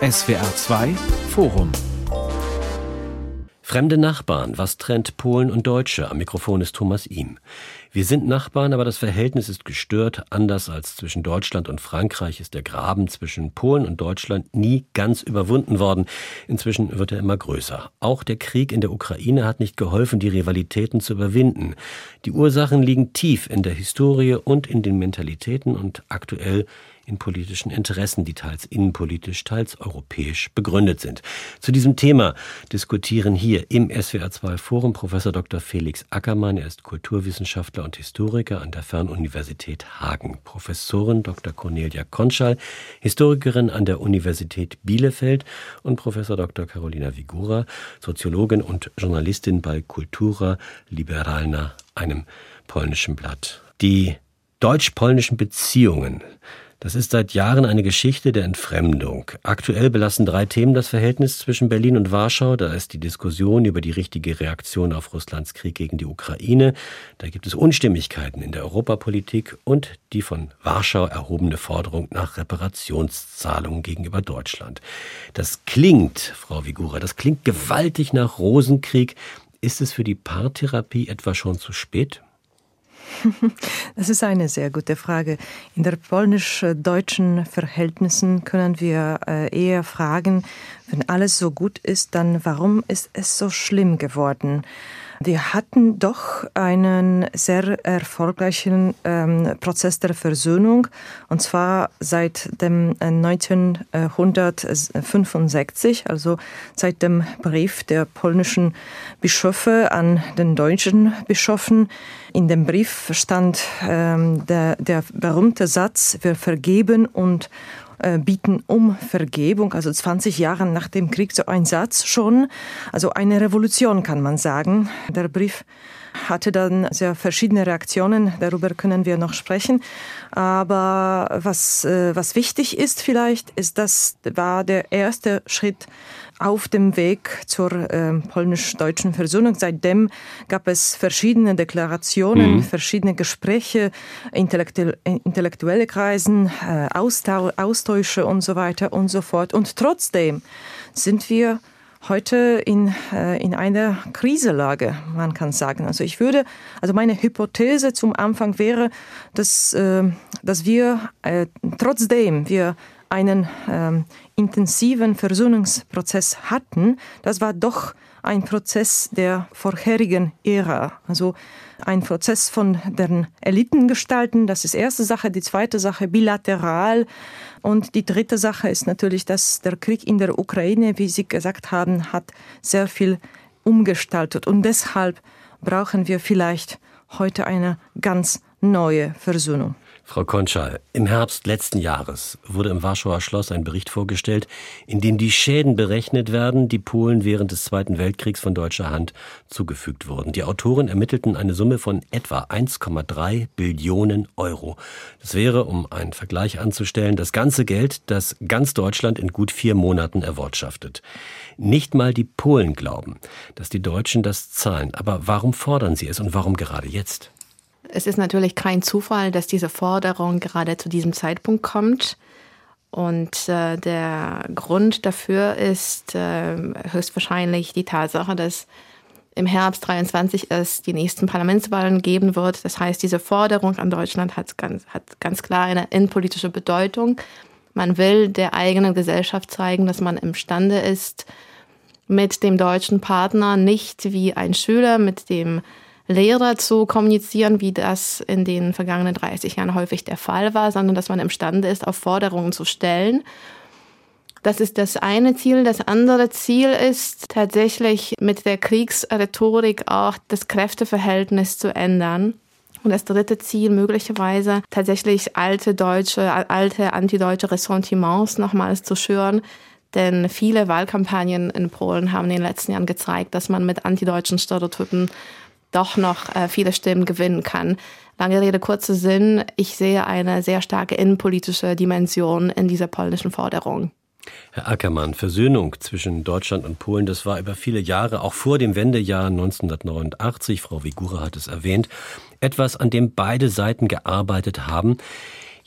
SWR 2 Forum Fremde Nachbarn, was trennt Polen und Deutsche? Am Mikrofon ist Thomas Ihm. Wir sind Nachbarn, aber das Verhältnis ist gestört. Anders als zwischen Deutschland und Frankreich ist der Graben zwischen Polen und Deutschland nie ganz überwunden worden. Inzwischen wird er immer größer. Auch der Krieg in der Ukraine hat nicht geholfen, die Rivalitäten zu überwinden. Die Ursachen liegen tief in der Historie und in den Mentalitäten und aktuell in politischen Interessen, die teils innenpolitisch, teils europäisch begründet sind. Zu diesem Thema diskutieren hier im SWR2 Forum Professor Dr. Felix Ackermann. Er ist Kulturwissenschaftler und Historiker an der Fernuniversität Hagen. Professorin Dr. Cornelia Konschal, Historikerin an der Universität Bielefeld und Professor Dr. Carolina Vigura, Soziologin und Journalistin bei Kultura Liberalna, einem polnischen Blatt. Die deutsch-polnischen Beziehungen das ist seit Jahren eine Geschichte der Entfremdung. Aktuell belassen drei Themen das Verhältnis zwischen Berlin und Warschau. Da ist die Diskussion über die richtige Reaktion auf Russlands Krieg gegen die Ukraine. Da gibt es Unstimmigkeiten in der Europapolitik und die von Warschau erhobene Forderung nach Reparationszahlungen gegenüber Deutschland. Das klingt, Frau Vigura, das klingt gewaltig nach Rosenkrieg. Ist es für die Paartherapie etwa schon zu spät? Das ist eine sehr gute Frage. In der polnisch-deutschen Verhältnissen können wir äh, eher fragen, wenn alles so gut ist, dann warum ist es so schlimm geworden? Wir hatten doch einen sehr erfolgreichen ähm, Prozess der Versöhnung, und zwar seit dem 1965, äh, also seit dem Brief der polnischen Bischöfe an den deutschen Bischöfen. In dem Brief stand ähm, der, der berühmte Satz, wir vergeben und bieten um Vergebung, also 20 Jahre nach dem Krieg so ein Satz schon, also eine Revolution kann man sagen. Der Brief hatte dann sehr verschiedene Reaktionen, darüber können wir noch sprechen. Aber was, äh, was wichtig ist vielleicht, ist, das war der erste Schritt auf dem Weg zur äh, polnisch-deutschen Versöhnung. Seitdem gab es verschiedene Deklarationen, mhm. verschiedene Gespräche, intellektu intellektuelle Kreisen, äh, Austausche und so weiter und so fort. Und trotzdem sind wir heute in, äh, in einer Kriselage, man kann sagen. Also ich würde, also meine Hypothese zum Anfang wäre, dass, äh, dass wir äh, trotzdem wir einen ähm, intensiven Versöhnungsprozess hatten, das war doch ein Prozess der vorherigen Ära. Also ein Prozess von den Eliten gestalten, das ist erste Sache. Die zweite Sache bilateral. Und die dritte Sache ist natürlich, dass der Krieg in der Ukraine, wie Sie gesagt haben, hat sehr viel umgestaltet. Und deshalb brauchen wir vielleicht heute eine ganz neue Versöhnung. Frau Konschal, im Herbst letzten Jahres wurde im Warschauer Schloss ein Bericht vorgestellt, in dem die Schäden berechnet werden, die Polen während des Zweiten Weltkriegs von deutscher Hand zugefügt wurden. Die Autoren ermittelten eine Summe von etwa 1,3 Billionen Euro. Das wäre, um einen Vergleich anzustellen, das ganze Geld, das ganz Deutschland in gut vier Monaten erwirtschaftet. Nicht mal die Polen glauben, dass die Deutschen das zahlen. Aber warum fordern sie es und warum gerade jetzt? Es ist natürlich kein Zufall, dass diese Forderung gerade zu diesem Zeitpunkt kommt. Und äh, der Grund dafür ist äh, höchstwahrscheinlich die Tatsache, dass im Herbst 23 es die nächsten Parlamentswahlen geben wird. Das heißt, diese Forderung an Deutschland hat ganz, hat ganz klar eine innenpolitische Bedeutung. Man will der eigenen Gesellschaft zeigen, dass man imstande ist, mit dem deutschen Partner nicht wie ein Schüler mit dem Lehrer zu kommunizieren, wie das in den vergangenen 30 Jahren häufig der Fall war, sondern dass man imstande ist, auf Forderungen zu stellen. Das ist das eine Ziel. Das andere Ziel ist tatsächlich mit der Kriegsrhetorik auch das Kräfteverhältnis zu ändern. Und das dritte Ziel möglicherweise tatsächlich alte deutsche, alte antideutsche Ressentiments nochmals zu schüren. Denn viele Wahlkampagnen in Polen haben in den letzten Jahren gezeigt, dass man mit antideutschen Stereotypen doch noch äh, viele Stimmen gewinnen kann. Lange Rede, kurzer Sinn. Ich sehe eine sehr starke innenpolitische Dimension in dieser polnischen Forderung. Herr Ackermann, Versöhnung zwischen Deutschland und Polen, das war über viele Jahre, auch vor dem Wendejahr 1989, Frau Vigura hat es erwähnt, etwas, an dem beide Seiten gearbeitet haben.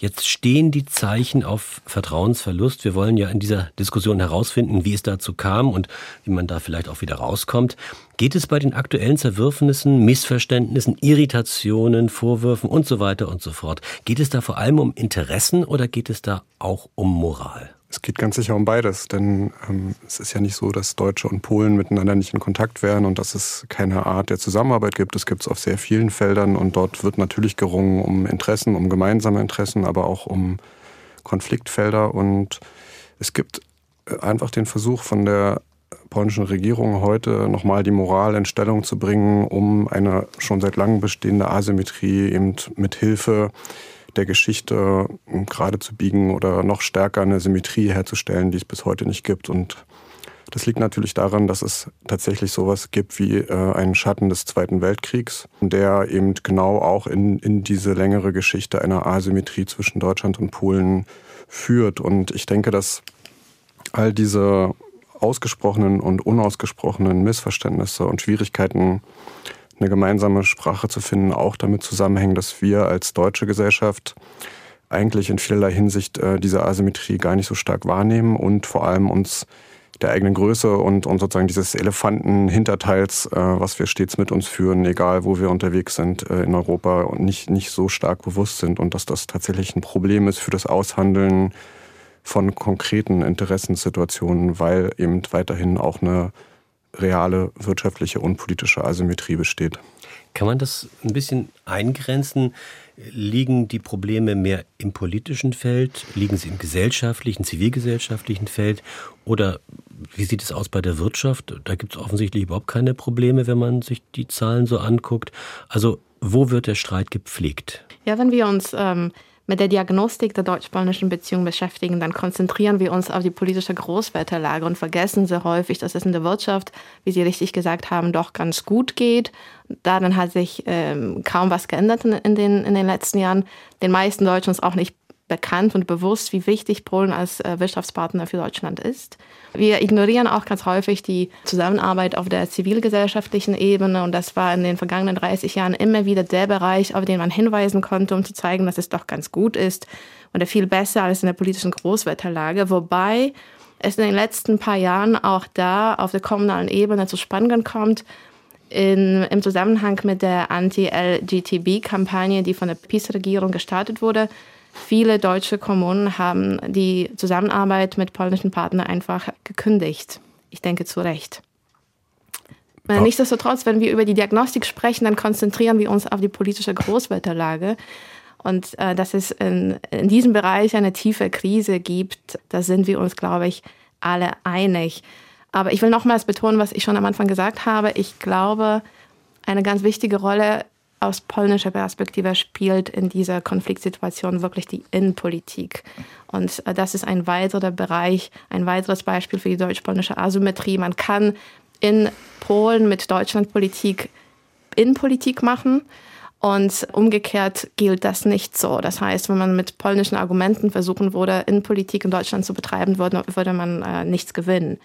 Jetzt stehen die Zeichen auf Vertrauensverlust. Wir wollen ja in dieser Diskussion herausfinden, wie es dazu kam und wie man da vielleicht auch wieder rauskommt. Geht es bei den aktuellen Zerwürfnissen, Missverständnissen, Irritationen, Vorwürfen und so weiter und so fort, geht es da vor allem um Interessen oder geht es da auch um Moral? Es geht ganz sicher um beides, denn ähm, es ist ja nicht so, dass Deutsche und Polen miteinander nicht in Kontakt wären und dass es keine Art der Zusammenarbeit gibt. Es gibt es auf sehr vielen Feldern und dort wird natürlich gerungen um Interessen, um gemeinsame Interessen, aber auch um Konfliktfelder. Und es gibt äh, einfach den Versuch von der polnischen Regierung heute nochmal die Moral in Stellung zu bringen, um eine schon seit langem bestehende Asymmetrie eben mit Hilfe der Geschichte gerade zu biegen oder noch stärker eine Symmetrie herzustellen, die es bis heute nicht gibt. Und das liegt natürlich daran, dass es tatsächlich sowas gibt wie äh, einen Schatten des Zweiten Weltkriegs, der eben genau auch in, in diese längere Geschichte einer Asymmetrie zwischen Deutschland und Polen führt. Und ich denke, dass all diese ausgesprochenen und unausgesprochenen Missverständnisse und Schwierigkeiten eine gemeinsame Sprache zu finden, auch damit zusammenhängen, dass wir als deutsche Gesellschaft eigentlich in vielerlei Hinsicht äh, diese Asymmetrie gar nicht so stark wahrnehmen und vor allem uns der eigenen Größe und, und sozusagen dieses Elefantenhinterteils, äh, was wir stets mit uns führen, egal wo wir unterwegs sind äh, in Europa und nicht, nicht so stark bewusst sind und dass das tatsächlich ein Problem ist für das Aushandeln von konkreten Interessenssituationen, weil eben weiterhin auch eine reale wirtschaftliche und politische Asymmetrie besteht. Kann man das ein bisschen eingrenzen? Liegen die Probleme mehr im politischen Feld? Liegen sie im gesellschaftlichen, zivilgesellschaftlichen Feld? Oder wie sieht es aus bei der Wirtschaft? Da gibt es offensichtlich überhaupt keine Probleme, wenn man sich die Zahlen so anguckt. Also wo wird der Streit gepflegt? Ja, wenn wir uns ähm, mit der Diagnostik der deutsch-polnischen Beziehung beschäftigen, dann konzentrieren wir uns auf die politische Großwetterlage und vergessen sehr häufig, dass es in der Wirtschaft, wie Sie richtig gesagt haben, doch ganz gut geht. Daran hat sich ähm, kaum was geändert in, in, den, in den letzten Jahren. Den meisten Deutschen ist auch nicht bekannt und bewusst, wie wichtig Polen als äh, Wirtschaftspartner für Deutschland ist. Wir ignorieren auch ganz häufig die Zusammenarbeit auf der zivilgesellschaftlichen Ebene und das war in den vergangenen 30 Jahren immer wieder der Bereich, auf den man hinweisen konnte, um zu zeigen, dass es doch ganz gut ist und viel besser als in der politischen Großwetterlage, wobei es in den letzten paar Jahren auch da auf der kommunalen Ebene zu Spannungen kommt, in, im Zusammenhang mit der Anti-LGTB-Kampagne, die von der PiS-Regierung gestartet wurde, Viele deutsche Kommunen haben die Zusammenarbeit mit polnischen Partnern einfach gekündigt. Ich denke zu Recht. Ja. Nichtsdestotrotz, wenn wir über die Diagnostik sprechen, dann konzentrieren wir uns auf die politische Großwetterlage. Und äh, dass es in, in diesem Bereich eine tiefe Krise gibt, da sind wir uns, glaube ich, alle einig. Aber ich will nochmals betonen, was ich schon am Anfang gesagt habe. Ich glaube, eine ganz wichtige Rolle aus polnischer Perspektive spielt in dieser Konfliktsituation wirklich die Innenpolitik. Und äh, das ist ein weiterer Bereich, ein weiteres Beispiel für die deutsch-polnische Asymmetrie. Man kann in Polen mit Deutschlandpolitik Innenpolitik machen. Und umgekehrt gilt das nicht so. Das heißt, wenn man mit polnischen Argumenten versuchen würde, Innenpolitik in Deutschland zu betreiben, würde, würde man äh, nichts gewinnen.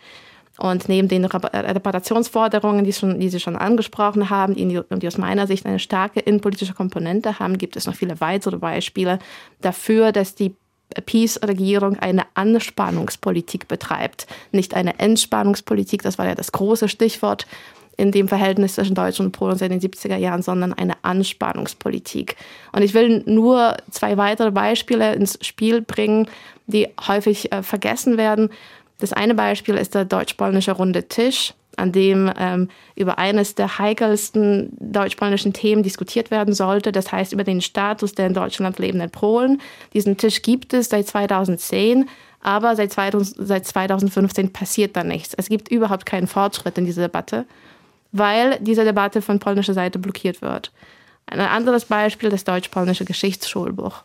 Und neben den Reparationsforderungen, die, schon, die Sie schon angesprochen haben, die, die aus meiner Sicht eine starke innenpolitische Komponente haben, gibt es noch viele weitere Beispiele dafür, dass die Peace-Regierung eine Anspannungspolitik betreibt, nicht eine Entspannungspolitik, das war ja das große Stichwort in dem Verhältnis zwischen Deutschland und Polen seit den 70er Jahren, sondern eine Anspannungspolitik. Und ich will nur zwei weitere Beispiele ins Spiel bringen, die häufig äh, vergessen werden. Das eine Beispiel ist der deutsch-polnische Runde Tisch, an dem ähm, über eines der heikelsten deutsch-polnischen Themen diskutiert werden sollte, das heißt über den Status der in Deutschland lebenden Polen. Diesen Tisch gibt es seit 2010, aber seit, 2000, seit 2015 passiert da nichts. Es gibt überhaupt keinen Fortschritt in dieser Debatte, weil diese Debatte von polnischer Seite blockiert wird. Ein anderes Beispiel, das deutsch-polnische Geschichtsschulbuch.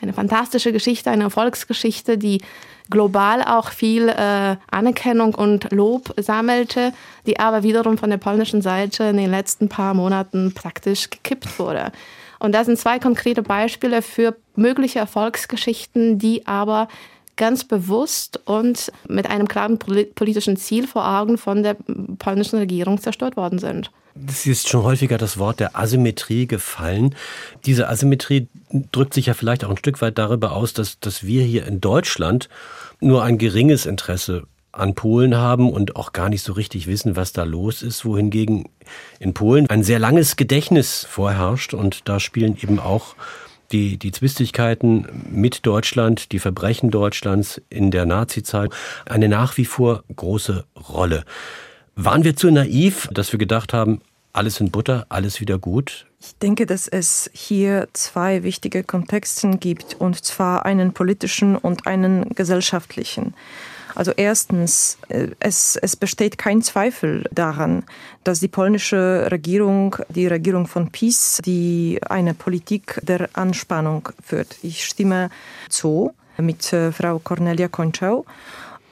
Eine fantastische Geschichte, eine Erfolgsgeschichte, die global auch viel äh, Anerkennung und Lob sammelte, die aber wiederum von der polnischen Seite in den letzten paar Monaten praktisch gekippt wurde. Und das sind zwei konkrete Beispiele für mögliche Erfolgsgeschichten, die aber ganz bewusst und mit einem klaren politischen Ziel vor Augen von der polnischen Regierung zerstört worden sind. Es ist schon häufiger das Wort der Asymmetrie gefallen. Diese Asymmetrie drückt sich ja vielleicht auch ein Stück weit darüber aus, dass, dass wir hier in Deutschland nur ein geringes Interesse an Polen haben und auch gar nicht so richtig wissen, was da los ist, wohingegen in Polen ein sehr langes Gedächtnis vorherrscht und da spielen eben auch die, die Zwistigkeiten mit Deutschland, die Verbrechen Deutschlands in der Nazizeit eine nach wie vor große Rolle. Waren wir zu naiv, dass wir gedacht haben, alles in Butter, alles wieder gut? Ich denke, dass es hier zwei wichtige Kontexte gibt, und zwar einen politischen und einen gesellschaftlichen. Also erstens, äh, es, es besteht kein Zweifel daran, dass die polnische Regierung, die Regierung von PiS, die eine Politik der Anspannung führt. Ich stimme zu mit äh, Frau Cornelia Konczał.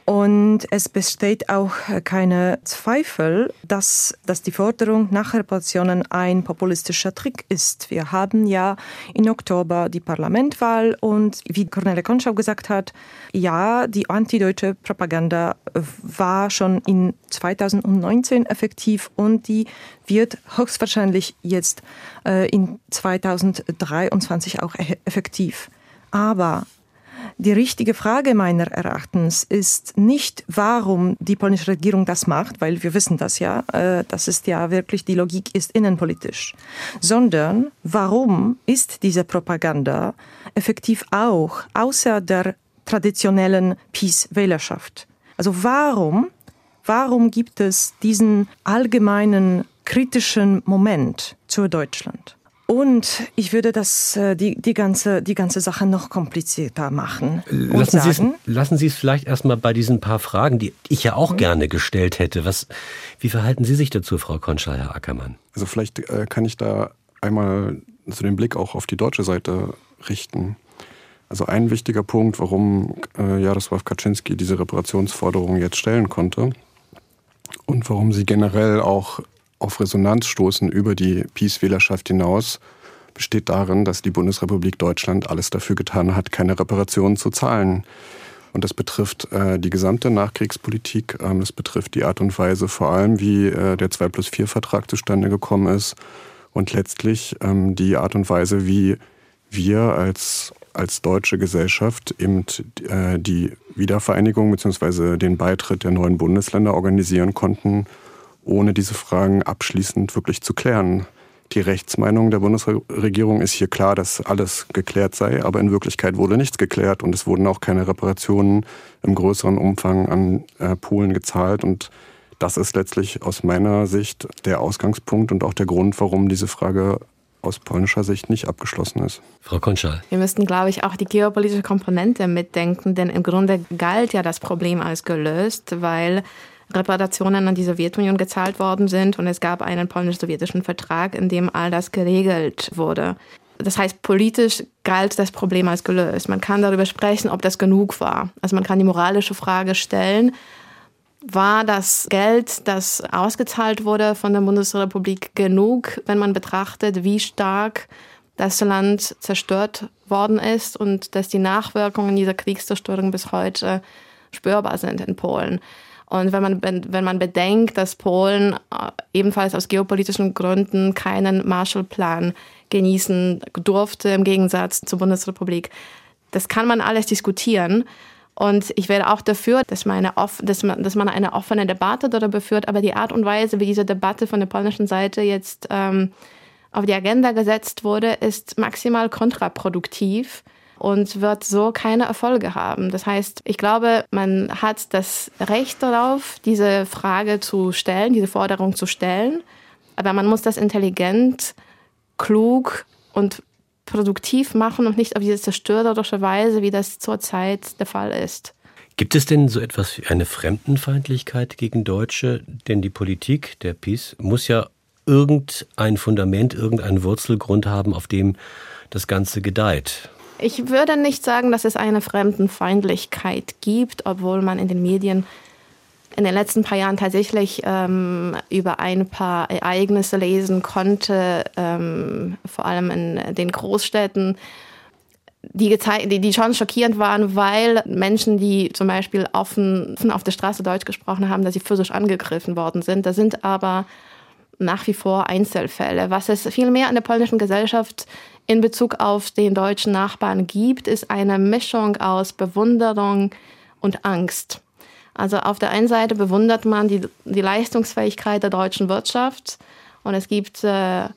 Und es besteht auch keine Zweifel, dass, dass die Forderung nach Reparationen ein populistischer Trick ist. Wir haben ja im Oktober die Parlamentwahl und wie Cornelia Konschau gesagt hat, ja, die antideutsche Propaganda war schon in 2019 effektiv und die wird höchstwahrscheinlich jetzt äh, in 2023 auch effektiv. Aber die richtige Frage meiner Erachtens ist nicht, warum die polnische Regierung das macht, weil wir wissen das ja, äh, das ist ja wirklich, die Logik ist innenpolitisch, sondern warum ist diese Propaganda effektiv auch außer der traditionellen Peace-Wählerschaft? Also warum, warum gibt es diesen allgemeinen kritischen Moment zu Deutschland? Und ich würde das, äh, die, die, ganze, die ganze Sache noch komplizierter machen. Lassen Sie, es, lassen Sie es vielleicht erstmal bei diesen paar Fragen, die ich ja auch mhm. gerne gestellt hätte. Was, wie verhalten Sie sich dazu, Frau Konschal, Herr Ackermann? Also vielleicht äh, kann ich da einmal so den Blick auch auf die deutsche Seite richten. Also ein wichtiger Punkt, warum äh, Jaroslaw Kaczynski diese Reparationsforderung jetzt stellen konnte und warum sie generell auch auf Resonanz stoßen über die Peace-Wählerschaft hinaus, besteht darin, dass die Bundesrepublik Deutschland alles dafür getan hat, keine Reparationen zu zahlen. Und das betrifft äh, die gesamte Nachkriegspolitik. Ähm, das betrifft die Art und Weise vor allem, wie äh, der 2 plus 4 Vertrag zustande gekommen ist. Und letztlich ähm, die Art und Weise, wie wir als, als deutsche Gesellschaft eben äh, die Wiedervereinigung bzw. den Beitritt der neuen Bundesländer organisieren konnten ohne diese Fragen abschließend wirklich zu klären. Die Rechtsmeinung der Bundesregierung ist hier klar, dass alles geklärt sei, aber in Wirklichkeit wurde nichts geklärt und es wurden auch keine Reparationen im größeren Umfang an äh, Polen gezahlt und das ist letztlich aus meiner Sicht der Ausgangspunkt und auch der Grund, warum diese Frage aus polnischer Sicht nicht abgeschlossen ist. Frau Konschal. Wir müssten, glaube ich, auch die geopolitische Komponente mitdenken, denn im Grunde galt ja das Problem als gelöst, weil Reparationen an die Sowjetunion gezahlt worden sind und es gab einen polnisch-sowjetischen Vertrag, in dem all das geregelt wurde. Das heißt, politisch galt das Problem als gelöst. Man kann darüber sprechen, ob das genug war. Also man kann die moralische Frage stellen, war das Geld, das ausgezahlt wurde von der Bundesrepublik, genug, wenn man betrachtet, wie stark das Land zerstört worden ist und dass die Nachwirkungen dieser Kriegszerstörung bis heute spürbar sind in Polen. Und wenn man, wenn man bedenkt, dass Polen äh, ebenfalls aus geopolitischen Gründen keinen Marshallplan genießen durfte, im Gegensatz zur Bundesrepublik, das kann man alles diskutieren. Und ich wäre auch dafür, dass man, eine, dass, man, dass man eine offene Debatte darüber führt. Aber die Art und Weise, wie diese Debatte von der polnischen Seite jetzt ähm, auf die Agenda gesetzt wurde, ist maximal kontraproduktiv und wird so keine Erfolge haben. Das heißt, ich glaube, man hat das Recht darauf, diese Frage zu stellen, diese Forderung zu stellen, aber man muss das intelligent, klug und produktiv machen und nicht auf diese zerstörerische Weise, wie das zurzeit der Fall ist. Gibt es denn so etwas wie eine Fremdenfeindlichkeit gegen Deutsche? Denn die Politik der PiS muss ja irgendein Fundament, irgendeinen Wurzelgrund haben, auf dem das Ganze gedeiht. Ich würde nicht sagen, dass es eine Fremdenfeindlichkeit gibt, obwohl man in den Medien in den letzten paar Jahren tatsächlich ähm, über ein paar Ereignisse lesen konnte, ähm, vor allem in den Großstädten. die, die, die schon schockierend waren, weil Menschen, die zum Beispiel offen auf der Straße Deutsch gesprochen haben, dass sie physisch angegriffen worden sind. Da sind aber nach wie vor Einzelfälle. Was es vielmehr in der polnischen Gesellschaft in Bezug auf den deutschen Nachbarn gibt, ist eine Mischung aus Bewunderung und Angst. Also auf der einen Seite bewundert man die, die Leistungsfähigkeit der deutschen Wirtschaft und es gibt äh,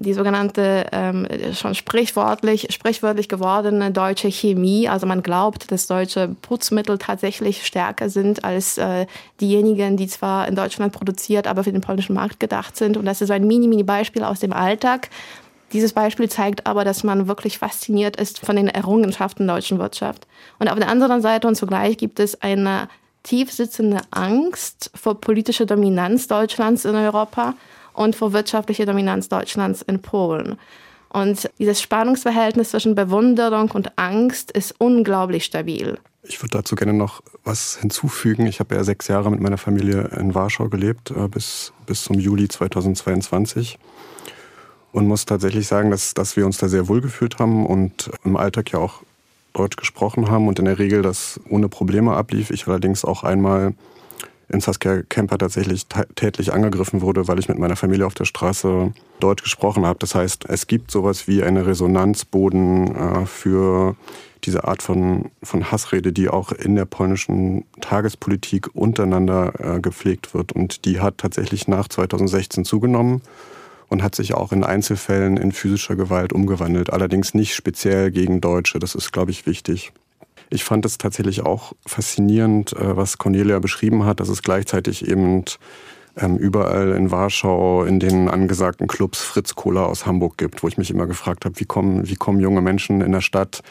die sogenannte ähm, schon sprichwörtlich, sprichwörtlich gewordene deutsche Chemie. Also man glaubt, dass deutsche Putzmittel tatsächlich stärker sind als äh, diejenigen, die zwar in Deutschland produziert, aber für den polnischen Markt gedacht sind. Und das ist ein Mini-Mini-Beispiel aus dem Alltag. Dieses Beispiel zeigt aber, dass man wirklich fasziniert ist von den Errungenschaften der deutschen Wirtschaft. Und auf der anderen Seite und zugleich gibt es eine tief sitzende Angst vor politischer Dominanz Deutschlands in Europa und vor wirtschaftlicher Dominanz Deutschlands in Polen. Und dieses Spannungsverhältnis zwischen Bewunderung und Angst ist unglaublich stabil. Ich würde dazu gerne noch was hinzufügen. Ich habe ja sechs Jahre mit meiner Familie in Warschau gelebt, äh, bis, bis zum Juli 2022. Und muss tatsächlich sagen, dass, dass wir uns da sehr wohl gefühlt haben und im Alltag ja auch Deutsch gesprochen haben und in der Regel das ohne Probleme ablief. Ich allerdings auch einmal in Saskia Kemper tatsächlich tätlich angegriffen wurde, weil ich mit meiner Familie auf der Straße Deutsch gesprochen habe. Das heißt, es gibt sowas wie eine Resonanzboden äh, für diese Art von, von Hassrede, die auch in der polnischen Tagespolitik untereinander äh, gepflegt wird. Und die hat tatsächlich nach 2016 zugenommen und hat sich auch in Einzelfällen in physischer Gewalt umgewandelt. Allerdings nicht speziell gegen Deutsche. Das ist, glaube ich, wichtig. Ich fand es tatsächlich auch faszinierend, äh, was Cornelia beschrieben hat, dass es gleichzeitig eben ähm, überall in Warschau in den angesagten Clubs Fritz Cola aus Hamburg gibt, wo ich mich immer gefragt habe, wie kommen, wie kommen junge Menschen in der Stadt,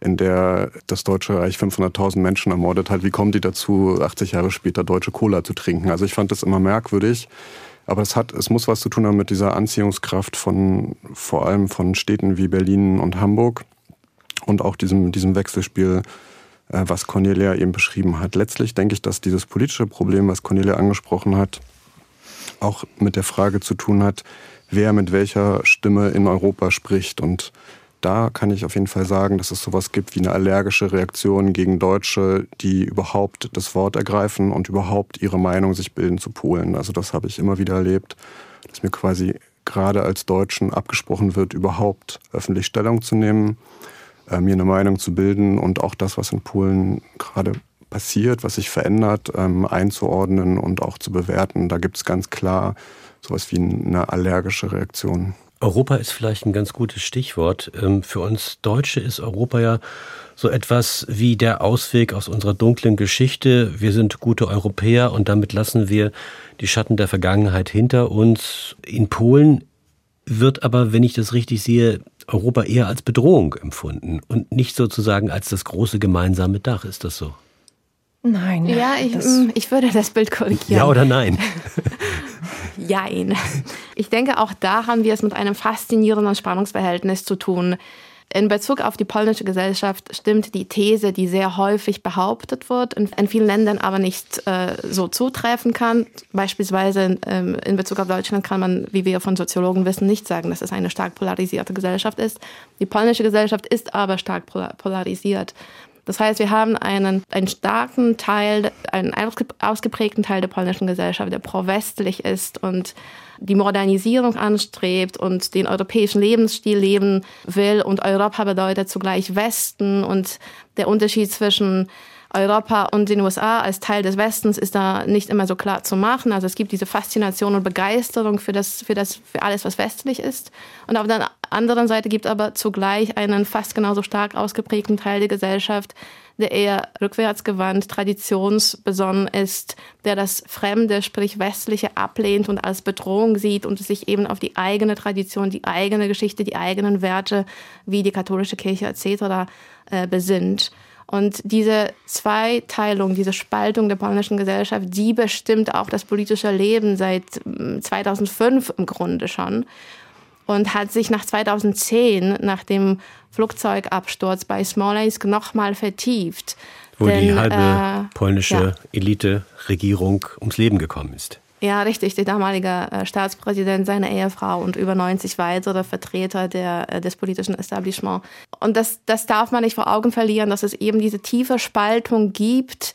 in der das Deutsche Reich 500.000 Menschen ermordet hat, wie kommen die dazu, 80 Jahre später deutsche Cola zu trinken? Also ich fand das immer merkwürdig. Aber es hat, es muss was zu tun haben mit dieser Anziehungskraft von, vor allem von Städten wie Berlin und Hamburg und auch diesem, diesem Wechselspiel, äh, was Cornelia eben beschrieben hat. Letztlich denke ich, dass dieses politische Problem, was Cornelia angesprochen hat, auch mit der Frage zu tun hat, wer mit welcher Stimme in Europa spricht. Und da kann ich auf jeden Fall sagen, dass es sowas gibt wie eine allergische Reaktion gegen Deutsche, die überhaupt das Wort ergreifen und überhaupt ihre Meinung sich bilden zu Polen. Also das habe ich immer wieder erlebt, dass mir quasi gerade als Deutschen abgesprochen wird, überhaupt öffentlich Stellung zu nehmen äh, mir eine Meinung zu bilden und auch das, was in Polen gerade passiert, was sich verändert, ähm, einzuordnen und auch zu bewerten. Da gibt es ganz klar sowas wie eine allergische Reaktion. Europa ist vielleicht ein ganz gutes Stichwort. Ähm, für uns Deutsche ist Europa ja so etwas wie der Ausweg aus unserer dunklen Geschichte. Wir sind gute Europäer und damit lassen wir die Schatten der Vergangenheit hinter uns. In Polen wird aber, wenn ich das richtig sehe, Europa eher als Bedrohung empfunden und nicht sozusagen als das große gemeinsame Dach. Ist das so? Nein. Ja, ich, mm, ich würde das Bild korrigieren. Ja oder nein? Jein. Ich denke, auch da haben wir es mit einem faszinierenden Spannungsverhältnis zu tun. In Bezug auf die polnische Gesellschaft stimmt die These, die sehr häufig behauptet wird, in, vielen Ländern aber nicht äh, so zutreffen kann. Beispielsweise ähm, in Bezug auf Deutschland kann man, wie wir von Soziologen wissen, nicht sagen, dass es eine stark polarisierte Gesellschaft ist. Die polnische Gesellschaft ist aber stark polarisiert. Das heißt, wir haben einen, einen starken Teil, einen ausgeprägten Teil der polnischen Gesellschaft, der pro-westlich ist und die Modernisierung anstrebt und den europäischen Lebensstil leben will. Und Europa bedeutet zugleich Westen und der Unterschied zwischen Europa und den USA als Teil des Westens ist da nicht immer so klar zu machen. Also es gibt diese Faszination und Begeisterung für das, für das, für alles, was westlich ist. Und auf der anderen Seite gibt aber zugleich einen fast genauso stark ausgeprägten Teil der Gesellschaft, der eher rückwärtsgewandt, traditionsbesonnen ist, der das Fremde, sprich Westliche, ablehnt und als Bedrohung sieht und sich eben auf die eigene Tradition, die eigene Geschichte, die eigenen Werte wie die katholische Kirche etc. Äh, besinnt. Und diese Zweiteilung, diese Spaltung der polnischen Gesellschaft, die bestimmt auch das politische Leben seit 2005 mm, im Grunde schon und hat sich nach 2010, nach dem Flugzeugabsturz bei Smolensk, nochmal vertieft. Wo Denn, die halbe äh, polnische ja. Elite-Regierung ums Leben gekommen ist. Ja, richtig. Der damalige äh, Staatspräsident, seine Ehefrau und über 90 weitere Vertreter der, äh, des politischen Establishments. Und das, das darf man nicht vor Augen verlieren, dass es eben diese tiefe Spaltung gibt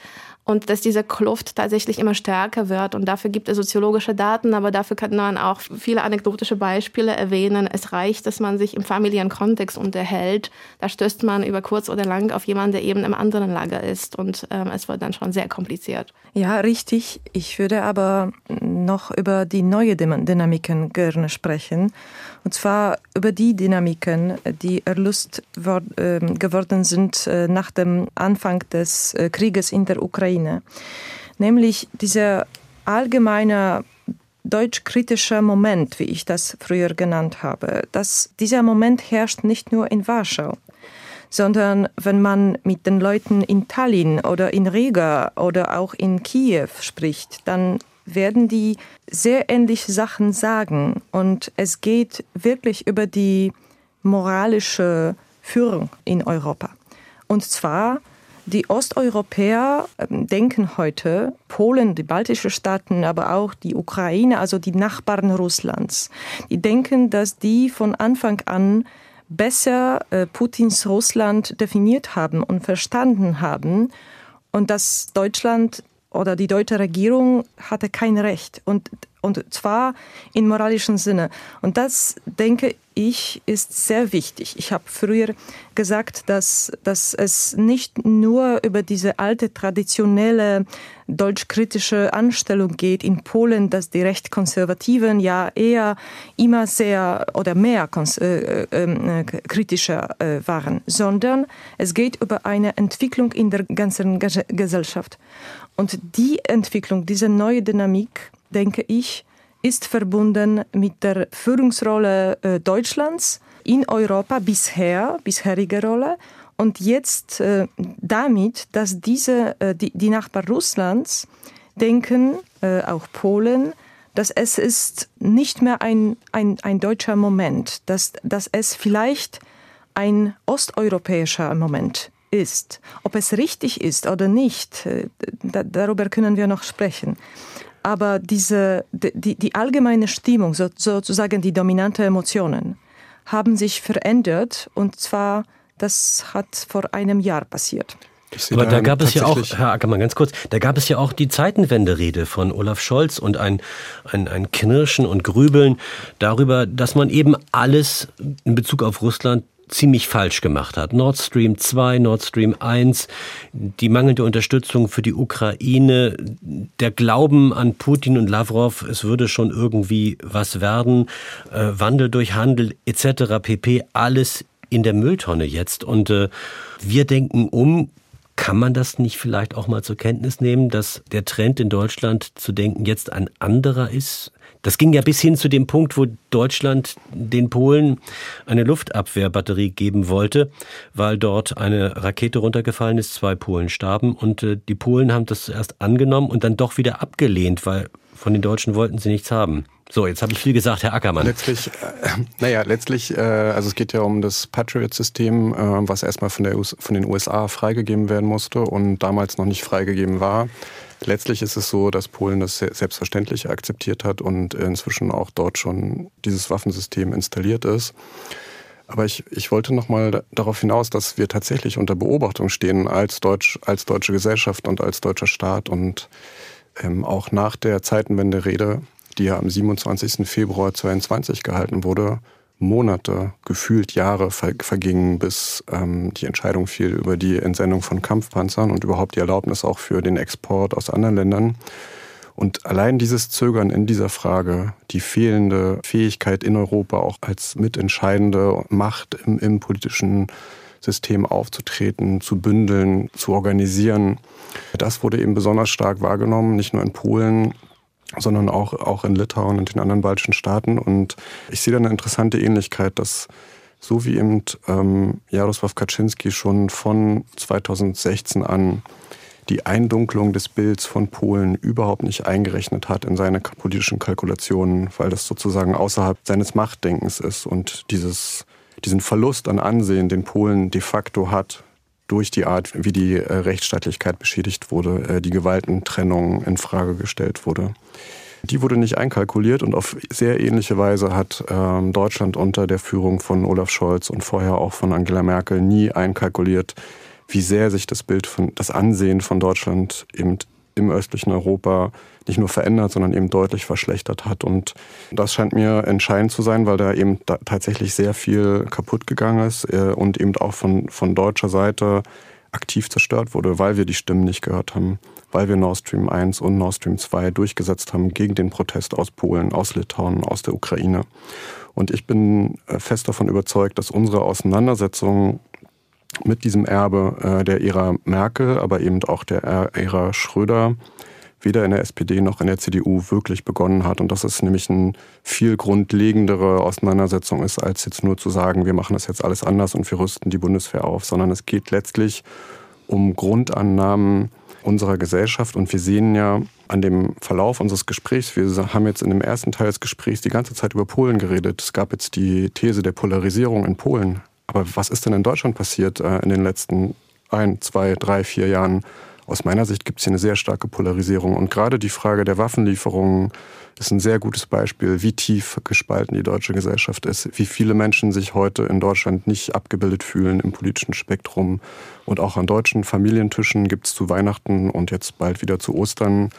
und dass diese Kluft tatsächlich immer stärker wird. Und dafür gibt es soziologische Daten, aber dafür kann man auch viele anekdotische Beispiele erwähnen. Es reicht, dass man sich im familiären Kontext unterhält. Da stößt man über kurz oder lang auf jemanden, der eben im anderen Lager ist. Und ähm, es wird dann schon sehr kompliziert. Ja, richtig. Ich würde aber noch über die neue Dynamiken gerne sprechen. Und zwar über die Dynamiken, die erlöst ähm, geworden sind äh, nach dem Anfang des äh, Krieges in der Ukraine. Nämlich dieser allgemeine deutschkritische Moment, wie ich das früher genannt habe. dass dieser Moment herrscht nicht nur in Warschau, sondern wenn man mit den Leuten in Tallinn oder in Riga oder auch in Kiew spricht, dann werden die sehr ähnliche Sachen sagen. Und es geht wirklich über die moralische Führung in Europa. Und zwar, die Osteuropäer ähm, denken heute, Polen, die baltischen Staaten, aber auch die Ukraine, also die Nachbarn Russlands, die denken, dass die von Anfang an besser äh, Putins Russland definiert haben und verstanden haben und dass Deutschland oder die deutsche Regierung hatte kein Recht und, und zwar im moralischen Sinne. Und das, denke ich, ist sehr wichtig. Ich habe früher gesagt, dass, dass es nicht nur über diese alte traditionelle deutschkritische Anstellung geht in Polen, dass die Rechtkonservativen ja eher immer sehr oder mehr äh, äh, kritischer äh, waren, sondern es geht über eine Entwicklung in der ganzen Gesellschaft. Und die Entwicklung, diese neue Dynamik, denke ich, ist verbunden mit der Führungsrolle äh, Deutschlands in Europa bisher, bisherige Rolle. Und jetzt äh, damit, dass diese, äh, die, die Nachbarn Russlands denken, äh, auch Polen, dass es ist nicht mehr ein, ein, ein deutscher Moment, dass, dass es vielleicht ein osteuropäischer Moment ist. Ob es richtig ist oder nicht, äh, da, darüber können wir noch sprechen. Aber diese, die, die allgemeine Stimmung, so, sozusagen die dominante Emotionen, haben sich verändert und zwar, das hat vor einem Jahr passiert. Aber da gab es ja auch, Herr Ackermann, ganz kurz, da gab es ja auch die Zeitenwende-Rede von Olaf Scholz und ein, ein, ein Knirschen und Grübeln darüber, dass man eben alles in Bezug auf Russland ziemlich falsch gemacht hat. Nord Stream 2, Nord Stream 1, die mangelnde Unterstützung für die Ukraine, der Glauben an Putin und Lavrov, es würde schon irgendwie was werden, äh, Wandel durch Handel etc. pp. Alles in der Mülltonne jetzt. Und äh, wir denken um, kann man das nicht vielleicht auch mal zur Kenntnis nehmen, dass der Trend in Deutschland zu denken jetzt ein anderer ist? Das ging ja bis hin zu dem Punkt, wo Deutschland den Polen eine Luftabwehrbatterie geben wollte, weil dort eine Rakete runtergefallen ist, zwei Polen starben und äh, die Polen haben das zuerst angenommen und dann doch wieder abgelehnt, weil von den Deutschen wollten sie nichts haben. So, jetzt habe ich viel gesagt, Herr Ackermann. Letztlich, äh, naja, letztlich, äh, also es geht ja um das Patriot-System, äh, was erstmal von, der US, von den USA freigegeben werden musste und damals noch nicht freigegeben war. Letztlich ist es so, dass Polen das selbstverständlich akzeptiert hat und inzwischen auch dort schon dieses Waffensystem installiert ist. Aber ich, ich wollte noch mal darauf hinaus, dass wir tatsächlich unter Beobachtung stehen als, Deutsch, als deutsche Gesellschaft und als deutscher Staat. Und ähm, auch nach der Zeitenwende-Rede, die ja am 27. Februar 2022 gehalten wurde, Monate, gefühlt Jahre vergingen, bis ähm, die Entscheidung fiel über die Entsendung von Kampfpanzern und überhaupt die Erlaubnis auch für den Export aus anderen Ländern. Und allein dieses Zögern in dieser Frage, die fehlende Fähigkeit in Europa auch als mitentscheidende Macht im, im politischen System aufzutreten, zu bündeln, zu organisieren, das wurde eben besonders stark wahrgenommen, nicht nur in Polen, sondern auch, auch in Litauen und den anderen baltischen Staaten. Und ich sehe da eine interessante Ähnlichkeit, dass so wie eben ähm, Jaroslaw Kaczynski schon von 2016 an die Eindunklung des Bilds von Polen überhaupt nicht eingerechnet hat in seine politischen Kalkulationen, weil das sozusagen außerhalb seines Machtdenkens ist und dieses, diesen Verlust an Ansehen, den Polen de facto hat, durch die Art, wie die äh, Rechtsstaatlichkeit beschädigt wurde, äh, die Gewaltentrennung in Frage gestellt wurde. Die wurde nicht einkalkuliert und auf sehr ähnliche Weise hat ähm, Deutschland unter der Führung von Olaf Scholz und vorher auch von Angela Merkel nie einkalkuliert, wie sehr sich das Bild von, das Ansehen von Deutschland eben im östlichen Europa nicht nur verändert, sondern eben deutlich verschlechtert hat. Und das scheint mir entscheidend zu sein, weil da eben da tatsächlich sehr viel kaputt gegangen ist äh, und eben auch von, von deutscher Seite aktiv zerstört wurde, weil wir die Stimmen nicht gehört haben, weil wir Nord Stream 1 und Nord Stream 2 durchgesetzt haben gegen den Protest aus Polen, aus Litauen, aus der Ukraine. Und ich bin äh, fest davon überzeugt, dass unsere Auseinandersetzung mit diesem Erbe äh, der Ära Merkel, aber eben auch der Ära Schröder weder in der SPD noch in der CDU wirklich begonnen hat. Und dass es nämlich eine viel grundlegendere Auseinandersetzung ist, als jetzt nur zu sagen, wir machen das jetzt alles anders und wir rüsten die Bundeswehr auf, sondern es geht letztlich um Grundannahmen unserer Gesellschaft. Und wir sehen ja an dem Verlauf unseres Gesprächs, wir haben jetzt in dem ersten Teil des Gesprächs die ganze Zeit über Polen geredet. Es gab jetzt die These der Polarisierung in Polen. Aber was ist denn in Deutschland passiert äh, in den letzten ein, zwei, drei, vier Jahren? Aus meiner Sicht gibt es hier eine sehr starke Polarisierung. Und gerade die Frage der Waffenlieferungen ist ein sehr gutes Beispiel, wie tief gespalten die deutsche Gesellschaft ist, wie viele Menschen sich heute in Deutschland nicht abgebildet fühlen im politischen Spektrum. Und auch an deutschen Familientischen gibt es zu Weihnachten und jetzt bald wieder zu Ostern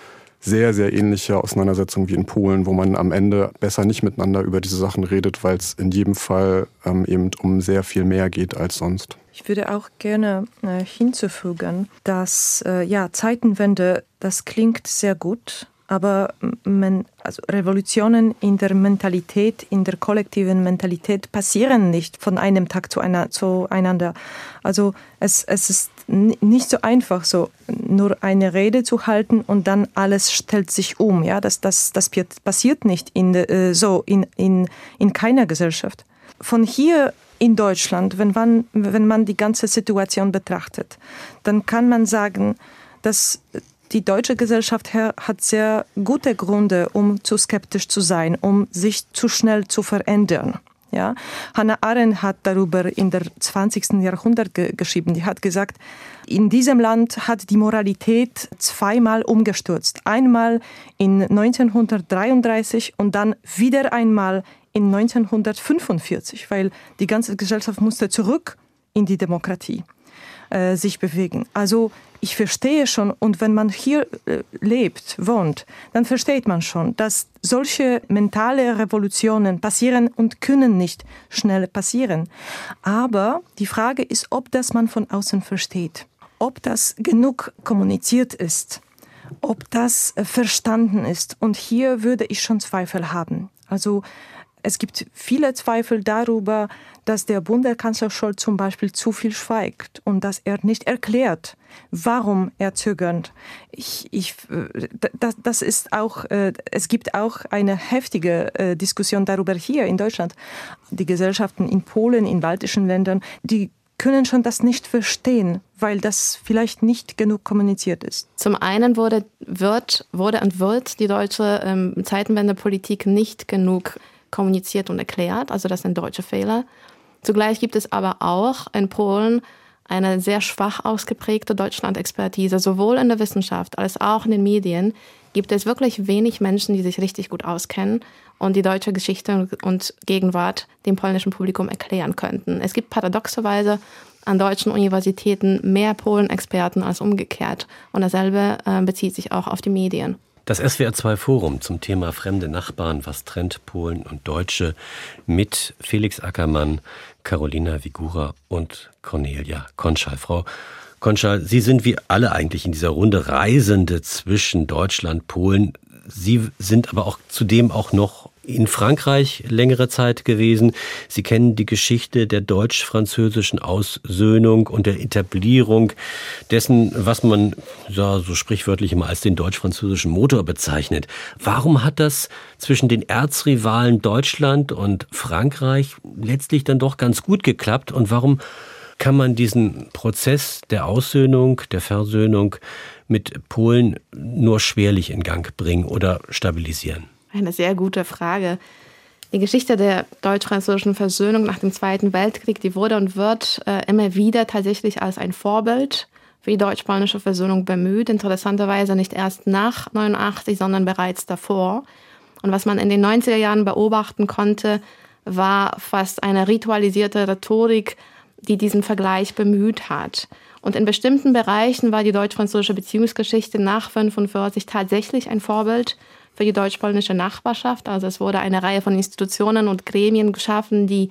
sehr, sehr ähnliche Auseinandersetzungen wie in Polen, wo man am Ende besser nicht miteinander über diese Sachen redet, weil es in jedem Fall ähm, eben um sehr viel mehr geht als sonst. Ich würde auch gerne äh, hinzufügen, dass äh, ja Zeitenwende, das klingt sehr gut, aber man, also Revolutionen in der Mentalität, in der kollektiven Mentalität passieren nicht von einem Tag zu einer, zueinander. Also es, es ist nicht so einfach, so nur eine Rede zu halten und dann alles stellt sich um. Ja, das, das, das passiert nicht in, äh, so in, in, in keiner Gesellschaft. Von hier in Deutschland, wenn man, wenn man die ganze Situation betrachtet, dann kann man sagen, dass die deutsche Gesellschaft hat sehr gute Gründe, um zu skeptisch zu sein, um sich zu schnell zu verändern. Ja, Hannah Arendt hat darüber in der 20. Jahrhundert ge geschrieben. Die hat gesagt, in diesem Land hat die Moralität zweimal umgestürzt. Einmal in 1933 und dann wieder einmal in 1945, weil die ganze Gesellschaft musste zurück in die Demokratie äh, sich bewegen. Also ich verstehe schon, und wenn man hier äh, lebt, wohnt, dann versteht man schon, dass solche mentale Revolutionen passieren und können nicht schnell passieren. Aber die Frage ist, ob das man von außen versteht, ob das genug kommuniziert ist, ob das äh, verstanden ist. Und hier würde ich schon Zweifel haben. Also es gibt viele Zweifel darüber, dass der Bundeskanzler Scholz zum Beispiel zu viel schweigt und dass er nicht erklärt, warum er zögert. Ich, ich, das, das ist auch, äh, es gibt auch eine heftige äh, Diskussion darüber hier in Deutschland. Die Gesellschaften in Polen, in baltischen Ländern, die können schon das nicht verstehen, weil das vielleicht nicht genug kommuniziert ist. Zum einen wurde, wird, wurde und wird die deutsche ähm, Zeitenwendepolitik nicht genug kommuniziert und erklärt. Also das sind deutsche Fehler. Zugleich gibt es aber auch in Polen eine sehr schwach ausgeprägte Deutschland-Expertise, sowohl in der Wissenschaft als auch in den Medien gibt es wirklich wenig Menschen, die sich richtig gut auskennen und die deutsche Geschichte und Gegenwart dem polnischen Publikum erklären könnten. Es gibt paradoxerweise an deutschen Universitäten mehr Polen-Experten als umgekehrt. Und dasselbe äh, bezieht sich auch auf die Medien. Das SWR2-Forum zum Thema fremde Nachbarn, was trennt Polen und Deutsche mit Felix Ackermann, Carolina Vigura und Cornelia Konschal. Frau Konschal, Sie sind wie alle eigentlich in dieser Runde Reisende zwischen Deutschland, Polen. Sie sind aber auch zudem auch noch in Frankreich längere Zeit gewesen. Sie kennen die Geschichte der deutsch-französischen Aussöhnung und der Etablierung dessen, was man ja, so sprichwörtlich immer als den deutsch-französischen Motor bezeichnet. Warum hat das zwischen den Erzrivalen Deutschland und Frankreich letztlich dann doch ganz gut geklappt und warum kann man diesen Prozess der Aussöhnung, der Versöhnung mit Polen nur schwerlich in Gang bringen oder stabilisieren? Eine sehr gute Frage. Die Geschichte der deutsch-französischen Versöhnung nach dem Zweiten Weltkrieg, die wurde und wird äh, immer wieder tatsächlich als ein Vorbild für die deutsch-polnische Versöhnung bemüht. Interessanterweise nicht erst nach 89, sondern bereits davor. Und was man in den 90er Jahren beobachten konnte, war fast eine ritualisierte Rhetorik, die diesen Vergleich bemüht hat. Und in bestimmten Bereichen war die deutsch-französische Beziehungsgeschichte nach 1945 tatsächlich ein Vorbild für die deutsch-polnische Nachbarschaft. Also es wurde eine Reihe von Institutionen und Gremien geschaffen, die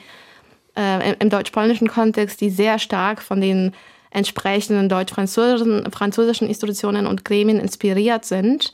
äh, im deutsch-polnischen Kontext, die sehr stark von den entsprechenden deutsch-französischen französischen Institutionen und Gremien inspiriert sind.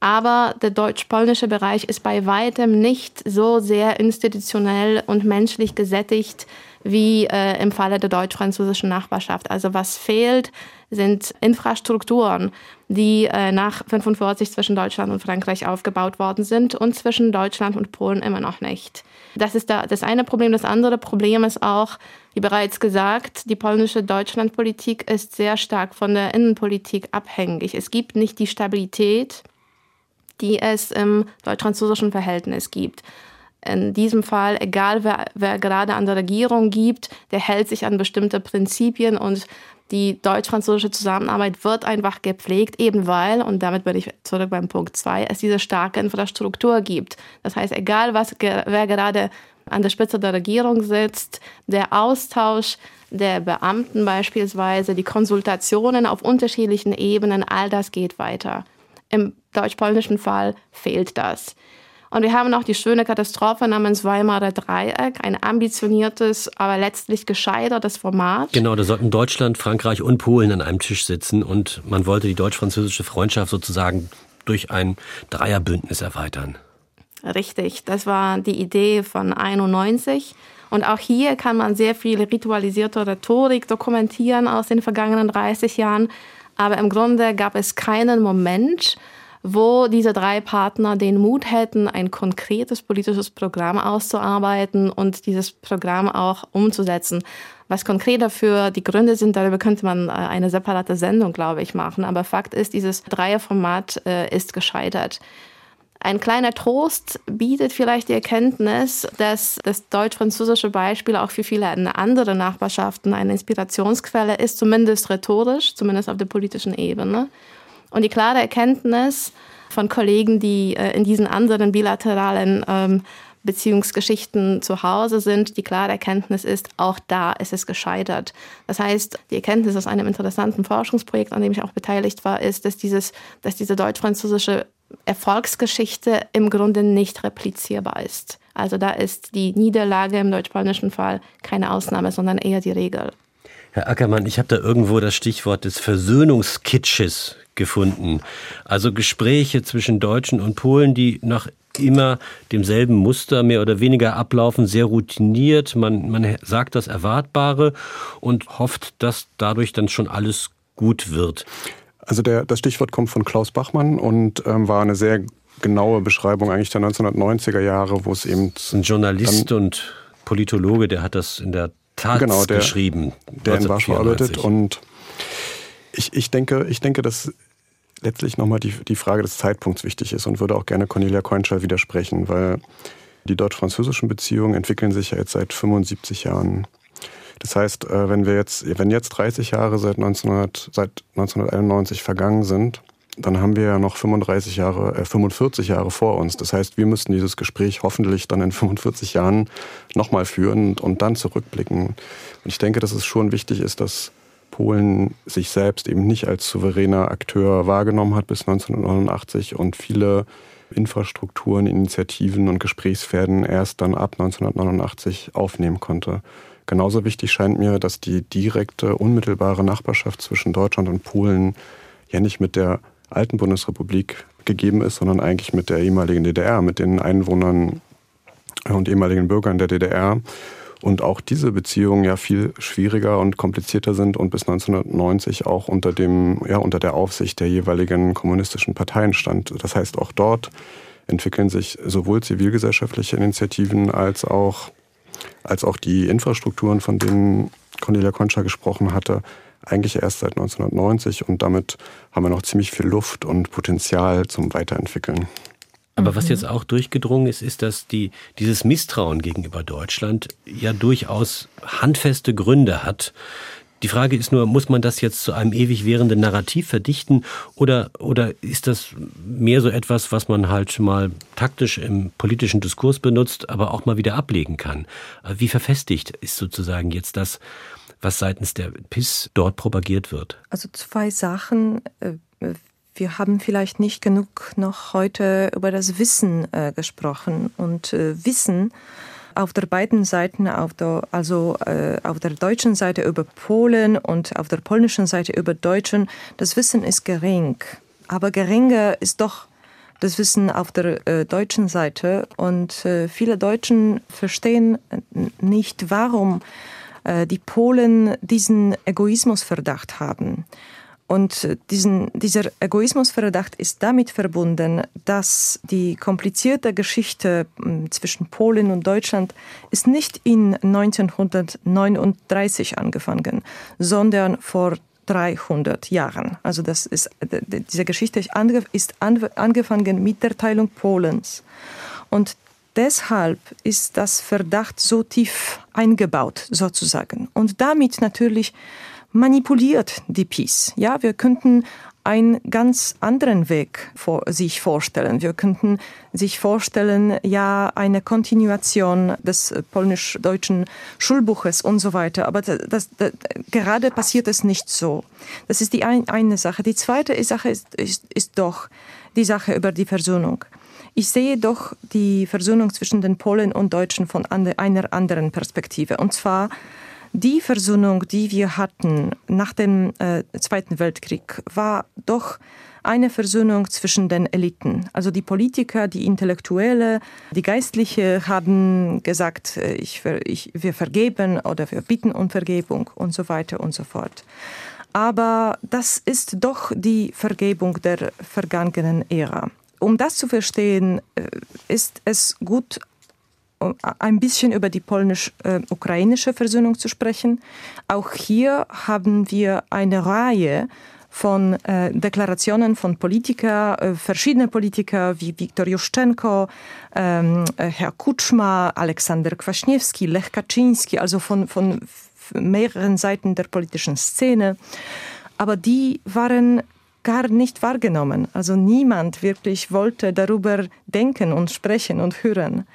Aber der deutsch-polnische Bereich ist bei weitem nicht so sehr institutionell und menschlich gesättigt wie äh, im Falle der deutsch-französischen Nachbarschaft. Also was fehlt, sind Infrastrukturen, die äh, nach 45 zwischen Deutschland und Frankreich aufgebaut worden sind und zwischen Deutschland und Polen immer noch nicht. Das ist da, das eine Problem. Das andere Problem ist auch, wie bereits gesagt, die polnische Deutschlandpolitik ist sehr stark von der Innenpolitik abhängig. Es gibt nicht die Stabilität, die es im deutsch-französischen Verhältnis gibt. In diesem Fall, egal wer, wer gerade an der Regierung gibt, der hält sich an bestimmte Prinzipien und die deutsch-französische Zusammenarbeit wird einfach gepflegt, eben weil, und damit bin ich zurück beim Punkt zwei, es diese starke Infrastruktur gibt. Das heißt, egal was, wer gerade an der Spitze der Regierung sitzt, der Austausch der Beamten beispielsweise, die Konsultationen auf unterschiedlichen Ebenen, all das geht weiter. Im deutsch-polnischen Fall fehlt das. Und wir haben auch die schöne Katastrophe namens Weimarer Dreieck, ein ambitioniertes, aber letztlich gescheitertes Format. Genau, da sollten Deutschland, Frankreich und Polen an einem Tisch sitzen und man wollte die deutsch-französische Freundschaft sozusagen durch ein Dreierbündnis erweitern. Richtig, das war die Idee von 91. Und auch hier kann man sehr viel ritualisierte Rhetorik dokumentieren aus den vergangenen 30 Jahren. Aber im Grunde gab es keinen Moment, wo diese drei Partner den Mut hätten, ein konkretes politisches Programm auszuarbeiten und dieses Programm auch umzusetzen. Was konkret dafür die Gründe sind, darüber könnte man äh, eine separate Sendung, glaube ich, machen. Aber Fakt ist, dieses Dreierformat äh, ist gescheitert. Ein kleiner Trost bietet vielleicht die Erkenntnis, dass das deutsch-französische Beispiel auch für viele andere Nachbarschaften eine Inspirationsquelle ist, zumindest rhetorisch, zumindest auf der politischen Ebene. Und die klare Erkenntnis von Kollegen, die äh, in diesen anderen bilateralen ähm, Beziehungsgeschichten zu Hause sind, die klare Erkenntnis ist, auch da ist es gescheitert. Das heißt, die Erkenntnis aus einem interessanten Forschungsprojekt, an dem ich auch beteiligt war, ist, dass, dieses, dass diese deutsch-französische Erfolgsgeschichte im Grunde nicht replizierbar ist. Also da ist die Niederlage im deutsch-polnischen Fall keine Ausnahme, sondern eher die Regel. Herr Ackermann, ich habe da irgendwo das Stichwort des Versöhnungskitsches gefunden. Also Gespräche zwischen Deutschen und Polen, die nach immer demselben Muster mehr oder weniger ablaufen, sehr routiniert. Man, man sagt das Erwartbare und hofft, dass dadurch dann schon alles gut wird. Also der, das Stichwort kommt von Klaus Bachmann und ähm, war eine sehr genaue Beschreibung eigentlich der 1990er Jahre, wo es eben... Ein Journalist und Politologe, der hat das in der Tat genau, der, geschrieben. Der in Warschau arbeitet und ich, ich, denke, ich denke, dass letztlich nochmal die, die Frage des Zeitpunkts wichtig ist und würde auch gerne Cornelia Koinschall widersprechen, weil die deutsch-französischen Beziehungen entwickeln sich ja jetzt seit 75 Jahren. Das heißt, äh, wenn wir jetzt, wenn jetzt 30 Jahre seit, 1900, seit 1991 vergangen sind, dann haben wir ja noch 35 Jahre, äh 45 Jahre vor uns. Das heißt, wir müssten dieses Gespräch hoffentlich dann in 45 Jahren nochmal führen und, und dann zurückblicken. Und ich denke, dass es schon wichtig ist, dass Polen sich selbst eben nicht als souveräner Akteur wahrgenommen hat bis 1989 und viele Infrastrukturen, Initiativen und Gesprächsfäden erst dann ab 1989 aufnehmen konnte. Genauso wichtig scheint mir, dass die direkte, unmittelbare Nachbarschaft zwischen Deutschland und Polen ja nicht mit der alten Bundesrepublik gegeben ist, sondern eigentlich mit der ehemaligen DDR, mit den Einwohnern und ehemaligen Bürgern der DDR und auch diese Beziehungen ja viel schwieriger und komplizierter sind und bis 1990 auch unter dem ja unter der Aufsicht der jeweiligen kommunistischen Parteien stand. Das heißt, auch dort entwickeln sich sowohl zivilgesellschaftliche Initiativen als auch als auch die Infrastrukturen, von denen Cornelia Concha gesprochen hatte, eigentlich erst seit 1990 und damit haben wir noch ziemlich viel Luft und Potenzial zum Weiterentwickeln. Aber was mhm. jetzt auch durchgedrungen ist, ist, dass die, dieses Misstrauen gegenüber Deutschland ja durchaus handfeste Gründe hat. Die Frage ist nur, muss man das jetzt zu einem ewig währenden Narrativ verdichten oder, oder ist das mehr so etwas, was man halt mal taktisch im politischen Diskurs benutzt, aber auch mal wieder ablegen kann? Wie verfestigt ist sozusagen jetzt das, was seitens der PIS dort propagiert wird? Also zwei Sachen. Äh, wir haben vielleicht nicht genug noch heute über das Wissen äh, gesprochen. Und äh, Wissen auf der beiden Seiten, auf der, also äh, auf der deutschen Seite über Polen und auf der polnischen Seite über Deutschen, das Wissen ist gering. Aber geringer ist doch das Wissen auf der äh, deutschen Seite. Und äh, viele Deutschen verstehen nicht, warum äh, die Polen diesen Egoismusverdacht haben. Und diesen, dieser Egoismusverdacht ist damit verbunden, dass die komplizierte Geschichte hm, zwischen Polen und Deutschland ist nicht in 1939 angefangen, sondern vor 300 Jahren. Also das ist, diese Geschichte ist angefangen mit der Teilung Polens. Und deshalb ist das Verdacht so tief eingebaut, sozusagen. Und damit natürlich manipuliert die PiS. Ja, wir könnten einen ganz anderen Weg vor, sich vorstellen. Wir könnten sich vorstellen, ja, eine Kontinuation des polnisch-deutschen Schulbuches und so weiter. Aber das, das, das, gerade passiert es nicht so. Das ist die ein, eine Sache. Die zweite Sache ist, ist, ist doch die Sache über die Versöhnung. Ich sehe doch die Versöhnung zwischen den Polen und Deutschen von einer anderen Perspektive. Und zwar die Versöhnung, die wir hatten nach dem äh, Zweiten Weltkrieg, war doch eine Versöhnung zwischen den Eliten. Also die Politiker, die Intellektuelle, die Geistliche haben gesagt, äh, ich, ich, wir vergeben oder wir bitten um Vergebung und so weiter und so fort. Aber das ist doch die Vergebung der vergangenen Ära. Um das zu verstehen, äh, ist es gut ein bisschen über die polnisch-ukrainische Versöhnung zu sprechen. Auch hier haben wir eine Reihe von äh, Deklarationen von Politikern, äh, verschiedene Politiker wie Viktor Juszczenko, ähm, äh, Herr Kutschma, Aleksander Kwaśniewski, Lech Kaczynski, also von, von mehreren Seiten der politischen Szene. Aber die waren gar nicht wahrgenommen. Also niemand wirklich wollte darüber denken und sprechen und hören.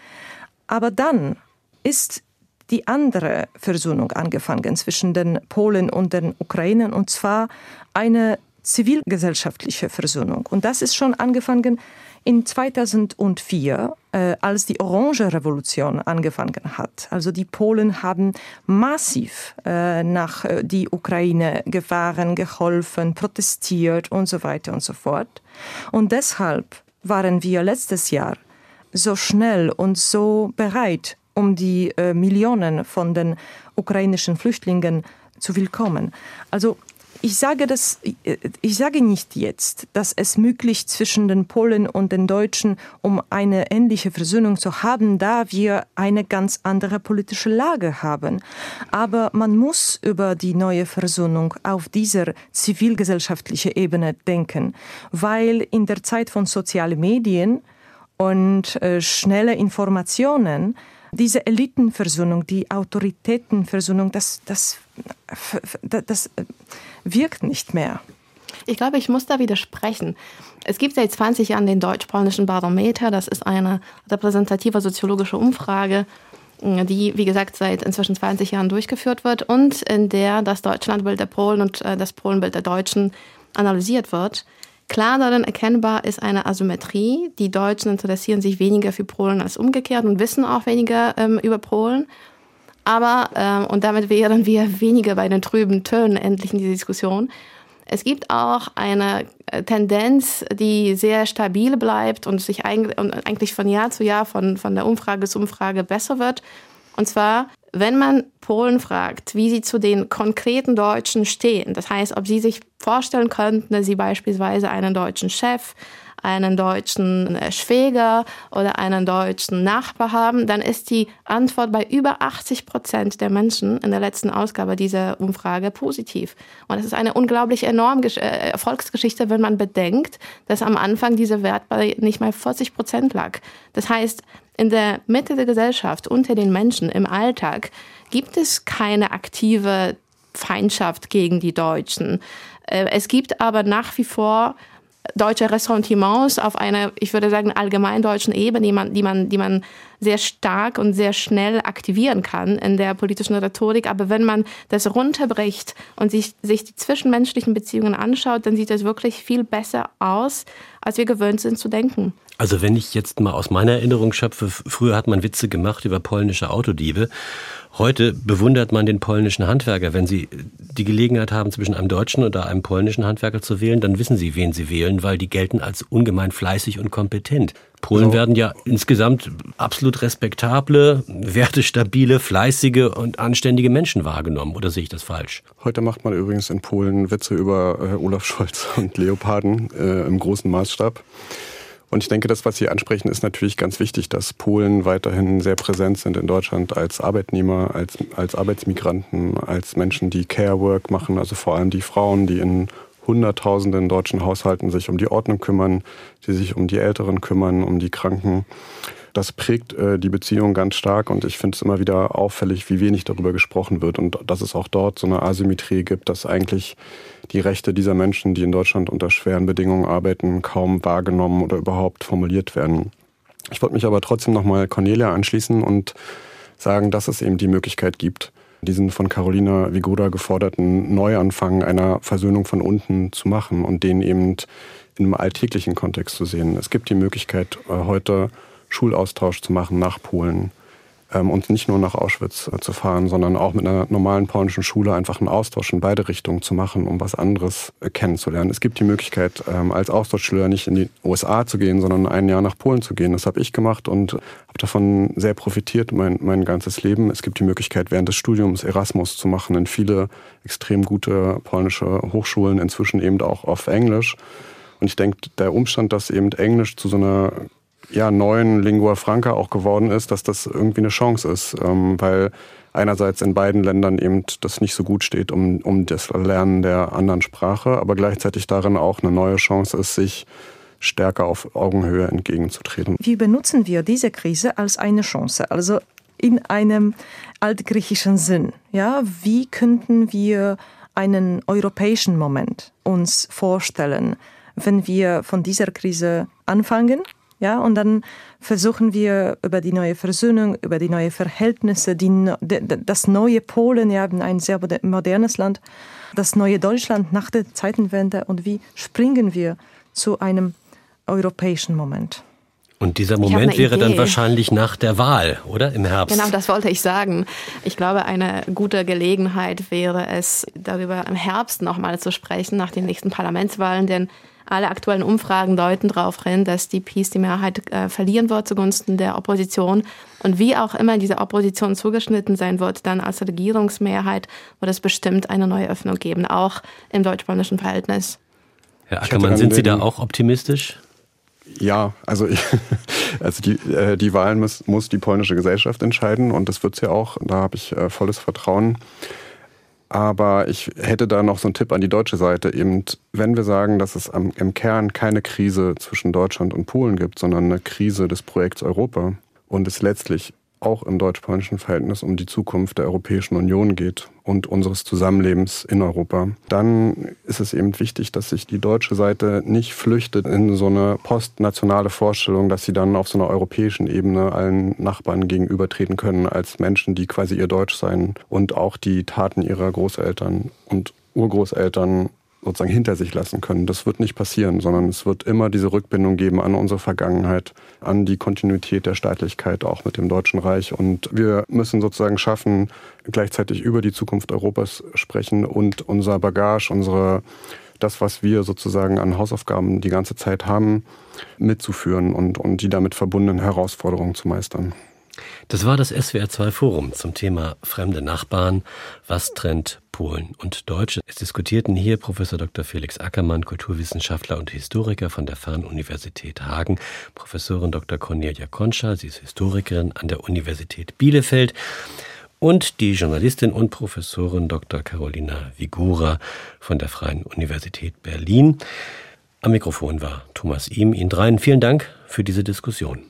Aber dann ist die andere Versöhnung angefangen zwischen den Polen und den Ukrainern, und zwar eine zivilgesellschaftliche Versöhnung. Und das ist schon angefangen in 2004, äh, als die Orange Revolution angefangen hat. Also die Polen haben massiv äh, nach äh, die Ukraine gefahren, geholfen, protestiert und so weiter und so fort. Und deshalb waren wir letztes Jahr so schnell und so bereit, um die äh, Millionen von den ukrainischen Flüchtlingen zu willkommen. Also ich sage das, äh, ich sage nicht jetzt, dass es möglich zwischen den Polen und den Deutschen um eine ähnliche Versöhnung zu haben, da wir eine ganz andere politische Lage haben. Aber man muss über die neue Versöhnung auf dieser zivilgesellschaftlichen Ebene denken, weil in der Zeit von sozialen Medien und äh, schnelle Informationen, diese Elitenversöhnung, die Autoritätenversöhnung, das, das, das äh, wirkt nicht mehr. Ich glaube, ich muss da widersprechen. Es gibt seit 20 Jahren den deutsch-polnischen Barometer. Das ist eine repräsentative soziologische Umfrage, die, wie gesagt, seit inzwischen 20 Jahren durchgeführt wird und in der das Deutschlandbild der Polen und äh, das Polenbild der Deutschen analysiert wird. Klar darin erkennbar ist eine Asymmetrie. Die Deutschen interessieren sich weniger für Polen als umgekehrt und wissen auch weniger ähm, über Polen. Aber, ähm, und damit wären wir weniger bei den trüben Tönen endlich in dieser Diskussion. Es gibt auch eine äh, Tendenz, die sehr stabil bleibt und sich eigentlich von Jahr zu Jahr, von, von der Umfrage zu Umfrage besser wird. Und zwar, wenn man Polen fragt, wie sie zu den konkreten Deutschen stehen, das heißt, ob sie sich vorstellen könnten, dass sie beispielsweise einen deutschen Chef, einen deutschen äh, Schwäger oder einen deutschen Nachbar haben, dann ist die Antwort bei über 80 Prozent der Menschen in der letzten Ausgabe dieser Umfrage positiv. Und das ist eine unglaublich enorme äh, Erfolgsgeschichte, wenn man bedenkt, dass am Anfang dieser Wert bei nicht mal 40 Prozent lag. Das heißt, in der Mitte der Gesellschaft, unter den Menschen im Alltag, gibt es keine aktive Feindschaft gegen die Deutschen. Äh, es gibt aber nach wie vor deutsche Ressentiments auf einer, ich würde sagen, allgemeindeutschen Ebene, die man, die man, die man sehr stark und sehr schnell aktivieren kann in der politischen Rhetorik. Aber wenn man das runterbricht und sich, sich die zwischenmenschlichen Beziehungen anschaut, dann sieht das wirklich viel besser aus, als wir gewöhnt sind zu denken. Also wenn ich jetzt mal aus meiner Erinnerung schöpfe, früher hat man Witze gemacht über polnische Autodiebe. Heute bewundert man den polnischen Handwerker. Wenn Sie die Gelegenheit haben, zwischen einem deutschen oder einem polnischen Handwerker zu wählen, dann wissen Sie, wen Sie wählen, weil die gelten als ungemein fleißig und kompetent. Polen so. werden ja insgesamt absolut respektable, wertestabile, fleißige und anständige Menschen wahrgenommen. Oder sehe ich das falsch? Heute macht man übrigens in Polen Witze über äh, Olaf Scholz und Leoparden äh, im großen Maßstab. Und ich denke, das, was Sie ansprechen, ist natürlich ganz wichtig, dass Polen weiterhin sehr präsent sind in Deutschland als Arbeitnehmer, als, als Arbeitsmigranten, als Menschen, die Care Work machen, also vor allem die Frauen, die in Hunderttausenden deutschen Haushalten sich um die Ordnung kümmern, die sich um die Älteren kümmern, um die Kranken das prägt äh, die Beziehung ganz stark und ich finde es immer wieder auffällig, wie wenig darüber gesprochen wird und dass es auch dort so eine Asymmetrie gibt, dass eigentlich die Rechte dieser Menschen, die in Deutschland unter schweren Bedingungen arbeiten, kaum wahrgenommen oder überhaupt formuliert werden. Ich wollte mich aber trotzdem nochmal Cornelia anschließen und sagen, dass es eben die Möglichkeit gibt, diesen von Carolina Vigura geforderten Neuanfang einer Versöhnung von unten zu machen und den eben in einem alltäglichen Kontext zu sehen. Es gibt die Möglichkeit, äh, heute Schulaustausch zu machen nach Polen ähm, und nicht nur nach Auschwitz äh, zu fahren, sondern auch mit einer normalen polnischen Schule einfach einen Austausch in beide Richtungen zu machen, um was anderes äh, kennenzulernen. Es gibt die Möglichkeit, ähm, als Austauschschüler nicht in die USA zu gehen, sondern ein Jahr nach Polen zu gehen. Das habe ich gemacht und habe davon sehr profitiert mein, mein ganzes Leben. Es gibt die Möglichkeit, während des Studiums Erasmus zu machen in viele extrem gute polnische Hochschulen, inzwischen eben auch auf Englisch. Und ich denke, der Umstand, dass eben Englisch zu so einer ja, neuen Lingua Franca auch geworden ist, dass das irgendwie eine Chance ist, ähm, weil einerseits in beiden Ländern eben das nicht so gut steht um, um das Lernen der anderen Sprache, aber gleichzeitig darin auch eine neue Chance ist, sich stärker auf Augenhöhe entgegenzutreten. Wie benutzen wir diese Krise als eine Chance? Also in einem altgriechischen Sinn. Ja, wie könnten wir einen europäischen Moment uns vorstellen, wenn wir von dieser Krise anfangen ja, und dann versuchen wir über die neue Versöhnung, über die neuen Verhältnisse, die, das neue Polen, ja, ein sehr modernes Land, das neue Deutschland nach der Zeitenwende und wie springen wir zu einem europäischen Moment. Und dieser Moment wäre dann wahrscheinlich nach der Wahl, oder? Im Herbst. Genau, das wollte ich sagen. Ich glaube, eine gute Gelegenheit wäre es, darüber im Herbst nochmal zu sprechen, nach den nächsten Parlamentswahlen, denn alle aktuellen Umfragen deuten darauf hin, dass die Peace die Mehrheit äh, verlieren wird zugunsten der Opposition. Und wie auch immer diese Opposition zugeschnitten sein wird, dann als Regierungsmehrheit wird es bestimmt eine neue Öffnung geben, auch im deutsch-polnischen Verhältnis. Herr Ackermann, sind Sie da auch optimistisch? Ja, also, ich, also die, äh, die Wahlen muss, muss die polnische Gesellschaft entscheiden und das wird sie auch. Da habe ich äh, volles Vertrauen. Aber ich hätte da noch so einen Tipp an die deutsche Seite. Eben, wenn wir sagen, dass es am, im Kern keine Krise zwischen Deutschland und Polen gibt, sondern eine Krise des Projekts Europa und es letztlich auch im deutsch-polnischen Verhältnis um die Zukunft der Europäischen Union geht und unseres Zusammenlebens in Europa, dann ist es eben wichtig, dass sich die deutsche Seite nicht flüchtet in so eine postnationale Vorstellung, dass sie dann auf so einer europäischen Ebene allen Nachbarn gegenübertreten können als Menschen, die quasi ihr Deutsch sein und auch die Taten ihrer Großeltern und Urgroßeltern sozusagen hinter sich lassen können. Das wird nicht passieren, sondern es wird immer diese Rückbindung geben an unsere Vergangenheit, an die Kontinuität der Staatlichkeit auch mit dem Deutschen Reich. Und wir müssen sozusagen schaffen, gleichzeitig über die Zukunft Europas sprechen und unser Bagage, unsere das, was wir sozusagen an Hausaufgaben die ganze Zeit haben, mitzuführen und, und die damit verbundenen Herausforderungen zu meistern. Das war das SWR2 Forum zum Thema fremde Nachbarn. Was trennt Polen und Deutsche? Es diskutierten hier Professor Dr. Felix Ackermann, Kulturwissenschaftler und Historiker von der Fernuniversität Hagen, Professorin Dr. Cornelia Konscha, sie ist Historikerin an der Universität Bielefeld und die Journalistin und Professorin Dr. Carolina Vigura von der Freien Universität Berlin. Am Mikrofon war Thomas Ihm. Ihnen dreien vielen Dank für diese Diskussion.